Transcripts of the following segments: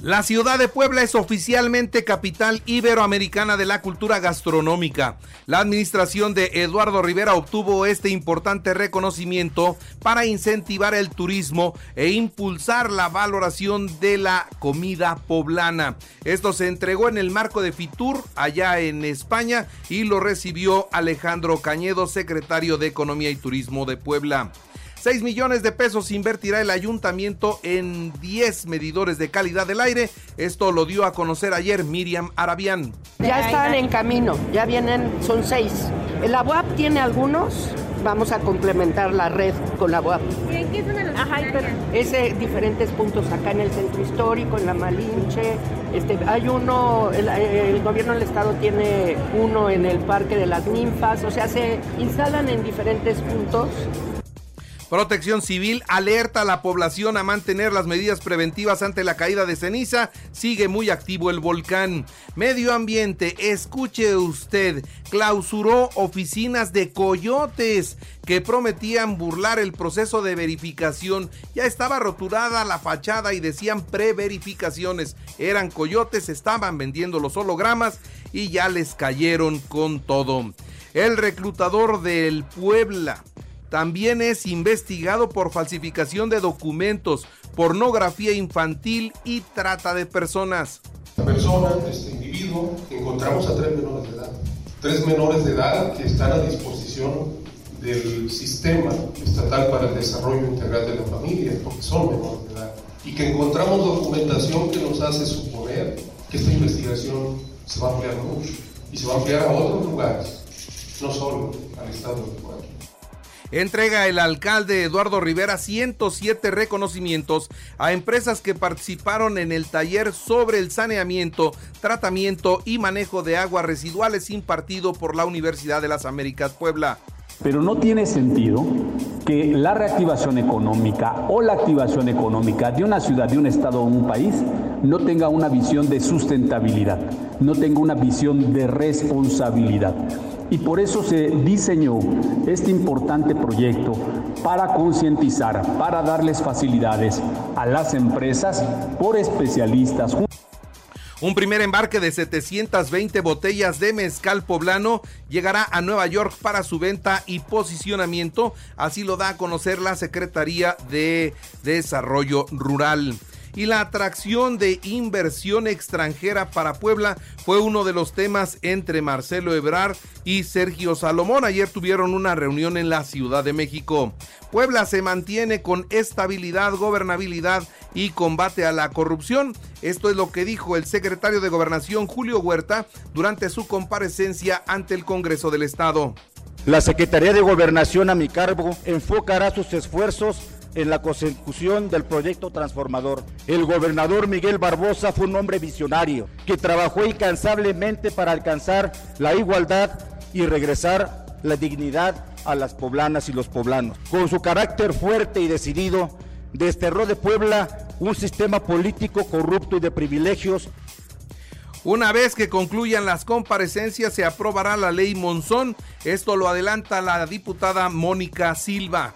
La ciudad de Puebla es oficialmente capital iberoamericana de la cultura gastronómica. La administración de Eduardo Rivera obtuvo este importante reconocimiento para incentivar el turismo e impulsar la valoración de la comida poblana. Esto se entregó en el marco de Fitur allá en España y lo recibió Alejandro Cañedo, secretario de Economía y Turismo de Puebla. 6 millones de pesos invertirá el ayuntamiento en 10 medidores de calidad del aire. Esto lo dio a conocer ayer Miriam Arabián. Ya están en camino, ya vienen, son seis. La UAP tiene algunos, vamos a complementar la red con la UAP. ¿En qué zona los Ajá, pero es de diferentes puntos acá en el centro histórico, en la Malinche. Este, hay uno, el, el gobierno del estado tiene uno en el Parque de las Ninfas, o sea, se instalan en diferentes puntos Protección Civil alerta a la población a mantener las medidas preventivas ante la caída de ceniza. Sigue muy activo el volcán. Medio Ambiente, escuche usted, clausuró oficinas de coyotes que prometían burlar el proceso de verificación. Ya estaba roturada la fachada y decían preverificaciones. Eran coyotes, estaban vendiendo los hologramas y ya les cayeron con todo. El reclutador del Puebla también es investigado por falsificación de documentos, pornografía infantil y trata de personas. Esta persona, este individuo, encontramos a tres menores de edad. Tres menores de edad que están a disposición del sistema estatal para el desarrollo integral de la familia, porque son menores de edad. Y que encontramos documentación que nos hace suponer que esta investigación se va a ampliar mucho y se va a ampliar a otros lugares, no solo al estado de Puebla. Entrega el alcalde Eduardo Rivera 107 reconocimientos a empresas que participaron en el taller sobre el saneamiento, tratamiento y manejo de aguas residuales impartido por la Universidad de las Américas Puebla. Pero no tiene sentido que la reactivación económica o la activación económica de una ciudad, de un estado o un país no tenga una visión de sustentabilidad, no tenga una visión de responsabilidad. Y por eso se diseñó este importante proyecto para concientizar, para darles facilidades a las empresas por especialistas. Un primer embarque de 720 botellas de mezcal poblano llegará a Nueva York para su venta y posicionamiento, así lo da a conocer la Secretaría de Desarrollo Rural y la atracción de inversión extranjera para Puebla fue uno de los temas entre Marcelo Ebrar y Sergio Salomón. Ayer tuvieron una reunión en la Ciudad de México. Puebla se mantiene con estabilidad, gobernabilidad y combate a la corrupción. Esto es lo que dijo el secretario de Gobernación Julio Huerta durante su comparecencia ante el Congreso del Estado. La Secretaría de Gobernación a mi cargo enfocará sus esfuerzos en la consecución del proyecto transformador. El gobernador Miguel Barbosa fue un hombre visionario que trabajó incansablemente para alcanzar la igualdad y regresar la dignidad a las poblanas y los poblanos. Con su carácter fuerte y decidido, desterró de Puebla un sistema político corrupto y de privilegios una vez que concluyan las comparecencias se aprobará la ley Monzón. Esto lo adelanta la diputada Mónica Silva.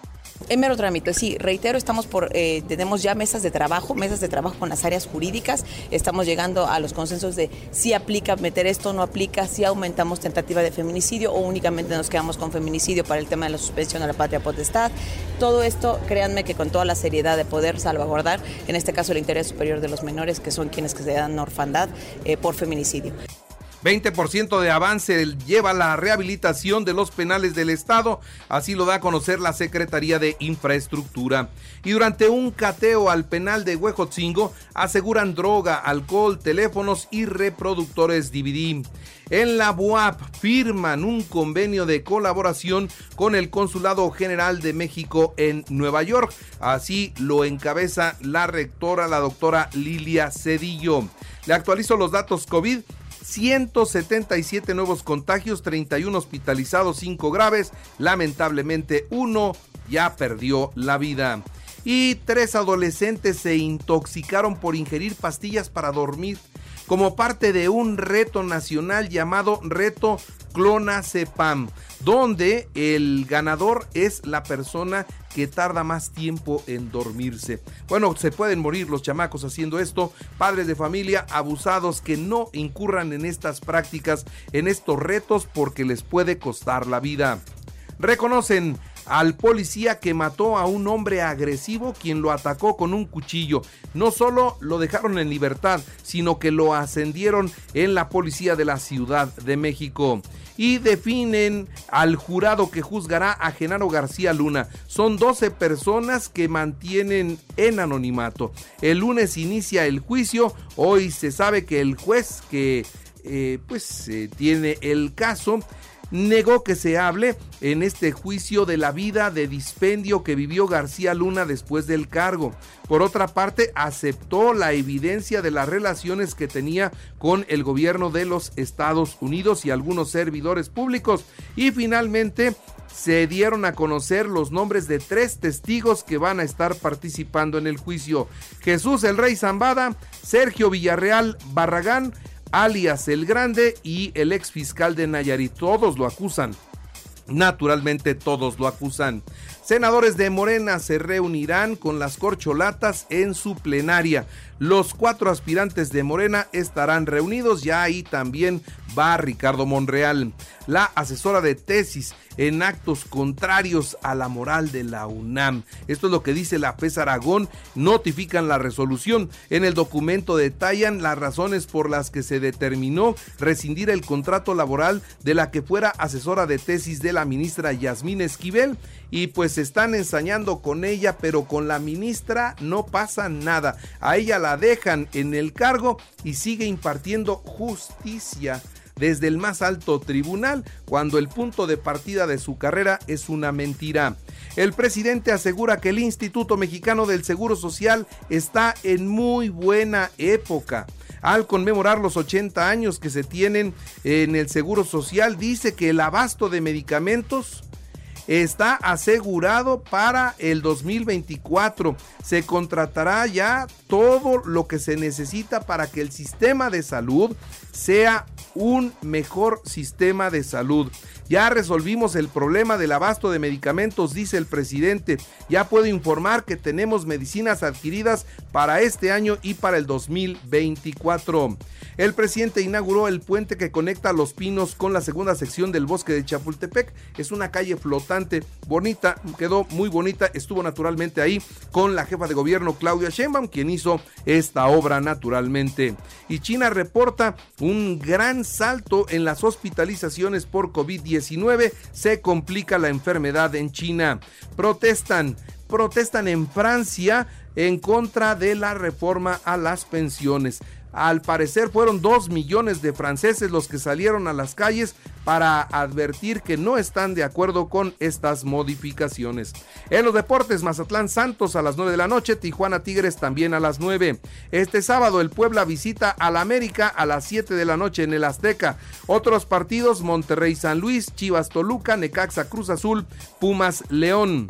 En mero trámite, sí, reitero, estamos por, eh, tenemos ya mesas de trabajo, mesas de trabajo con las áreas jurídicas, estamos llegando a los consensos de si aplica meter esto, no aplica, si aumentamos tentativa de feminicidio o únicamente nos quedamos con feminicidio para el tema de la suspensión de la patria potestad. Todo esto, créanme que con toda la seriedad de poder salvaguardar, en este caso el interés superior de los menores, que son quienes que se dan orfandad eh, por feminicidio. 20% de avance lleva la rehabilitación de los penales del Estado, así lo da a conocer la Secretaría de Infraestructura. Y durante un cateo al penal de Huejotzingo aseguran droga, alcohol, teléfonos y reproductores DVD. En la BUAP firman un convenio de colaboración con el Consulado General de México en Nueva York. Así lo encabeza la rectora, la doctora Lilia Cedillo. Le actualizo los datos COVID. 177 nuevos contagios, 31 hospitalizados, 5 graves. Lamentablemente, uno ya perdió la vida. Y tres adolescentes se intoxicaron por ingerir pastillas para dormir. como parte de un reto nacional llamado Reto Clona Cepam, donde el ganador es la persona que tarda más tiempo en dormirse. Bueno, se pueden morir los chamacos haciendo esto, padres de familia abusados que no incurran en estas prácticas, en estos retos porque les puede costar la vida. Reconocen al policía que mató a un hombre agresivo quien lo atacó con un cuchillo. No solo lo dejaron en libertad, sino que lo ascendieron en la policía de la Ciudad de México y definen al jurado que juzgará a Genaro García Luna. Son 12 personas que mantienen en anonimato. El lunes inicia el juicio, hoy se sabe que el juez que eh, pues eh, tiene el caso negó que se hable en este juicio de la vida de dispendio que vivió García Luna después del cargo. Por otra parte, aceptó la evidencia de las relaciones que tenía con el gobierno de los Estados Unidos y algunos servidores públicos. Y finalmente se dieron a conocer los nombres de tres testigos que van a estar participando en el juicio. Jesús el Rey Zambada, Sergio Villarreal Barragán, alias El Grande y el ex fiscal de Nayarit. Todos lo acusan. Naturalmente todos lo acusan. Senadores de Morena se reunirán con las corcholatas en su plenaria. Los cuatro aspirantes de Morena estarán reunidos, ya ahí también va Ricardo Monreal. La asesora de tesis en actos contrarios a la moral de la UNAM. Esto es lo que dice la FES Aragón. Notifican la resolución. En el documento detallan las razones por las que se determinó rescindir el contrato laboral de la que fuera asesora de tesis de la ministra Yasmín Esquivel. Y pues están ensañando con ella, pero con la ministra no pasa nada. A ella la dejan en el cargo y sigue impartiendo justicia desde el más alto tribunal cuando el punto de partida de su carrera es una mentira. El presidente asegura que el Instituto Mexicano del Seguro Social está en muy buena época. Al conmemorar los 80 años que se tienen en el Seguro Social, dice que el abasto de medicamentos está asegurado para el 2024. Se contratará ya todo lo que se necesita para que el sistema de salud sea un mejor sistema de salud. Ya resolvimos el problema del abasto de medicamentos, dice el presidente. Ya puedo informar que tenemos medicinas adquiridas para este año y para el 2024. El presidente inauguró el puente que conecta Los Pinos con la segunda sección del bosque de Chapultepec. Es una calle flotante, bonita, quedó muy bonita. Estuvo naturalmente ahí con la jefa de gobierno Claudia Sheinbaum, quien hizo esta obra naturalmente. Y China reporta un gran salto en las hospitalizaciones por COVID-19. Se complica la enfermedad en China. Protestan, protestan en Francia en contra de la reforma a las pensiones. Al parecer fueron dos millones de franceses los que salieron a las calles para advertir que no están de acuerdo con estas modificaciones. En los deportes, Mazatlán Santos a las 9 de la noche, Tijuana Tigres también a las 9. Este sábado el Puebla visita al América a las 7 de la noche en el Azteca. Otros partidos, Monterrey San Luis, Chivas Toluca, Necaxa Cruz Azul, Pumas León.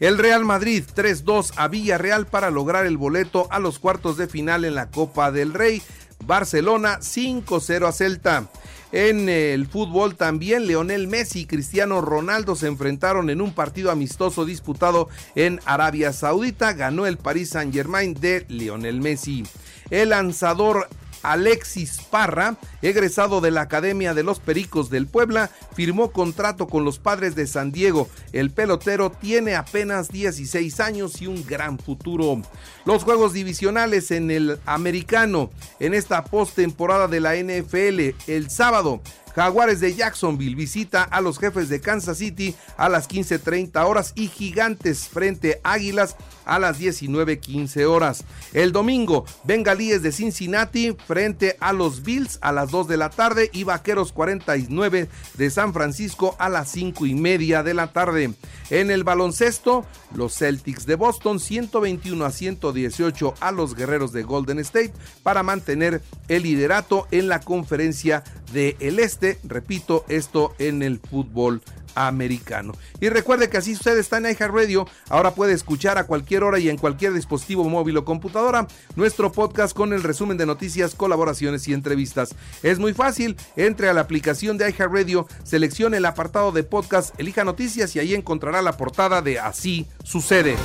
El Real Madrid 3-2 a Villarreal para lograr el boleto a los cuartos de final en la Copa del Rey. Barcelona 5-0 a Celta. En el fútbol también Leonel Messi y Cristiano Ronaldo se enfrentaron en un partido amistoso disputado en Arabia Saudita. Ganó el Paris Saint Germain de Leonel Messi. El lanzador Alexis Parra, egresado de la Academia de los Pericos del Puebla, firmó contrato con los padres de San Diego. El pelotero tiene apenas 16 años y un gran futuro. Los juegos divisionales en el americano en esta postemporada de la NFL el sábado Jaguares de Jacksonville visita a los jefes de Kansas City a las 15.30 horas y Gigantes frente Águilas a las 19.15 horas. El domingo, Bengalíes de Cincinnati frente a los Bills a las 2 de la tarde y Vaqueros 49 de San Francisco a las 5 y media de la tarde. En el baloncesto, los Celtics de Boston 121 a 118 a los Guerreros de Golden State para mantener el liderato en la conferencia del Este. Repito, esto en el fútbol americano. Y recuerde que así sucede está en iHeartRadio. Ahora puede escuchar a cualquier hora y en cualquier dispositivo móvil o computadora nuestro podcast con el resumen de noticias, colaboraciones y entrevistas. Es muy fácil, entre a la aplicación de iHeartRadio, seleccione el apartado de podcast, elija noticias y ahí encontrará la portada de Así sucede.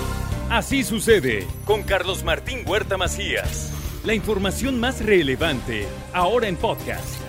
Así sucede con Carlos Martín Huerta Macías. La información más relevante ahora en podcast.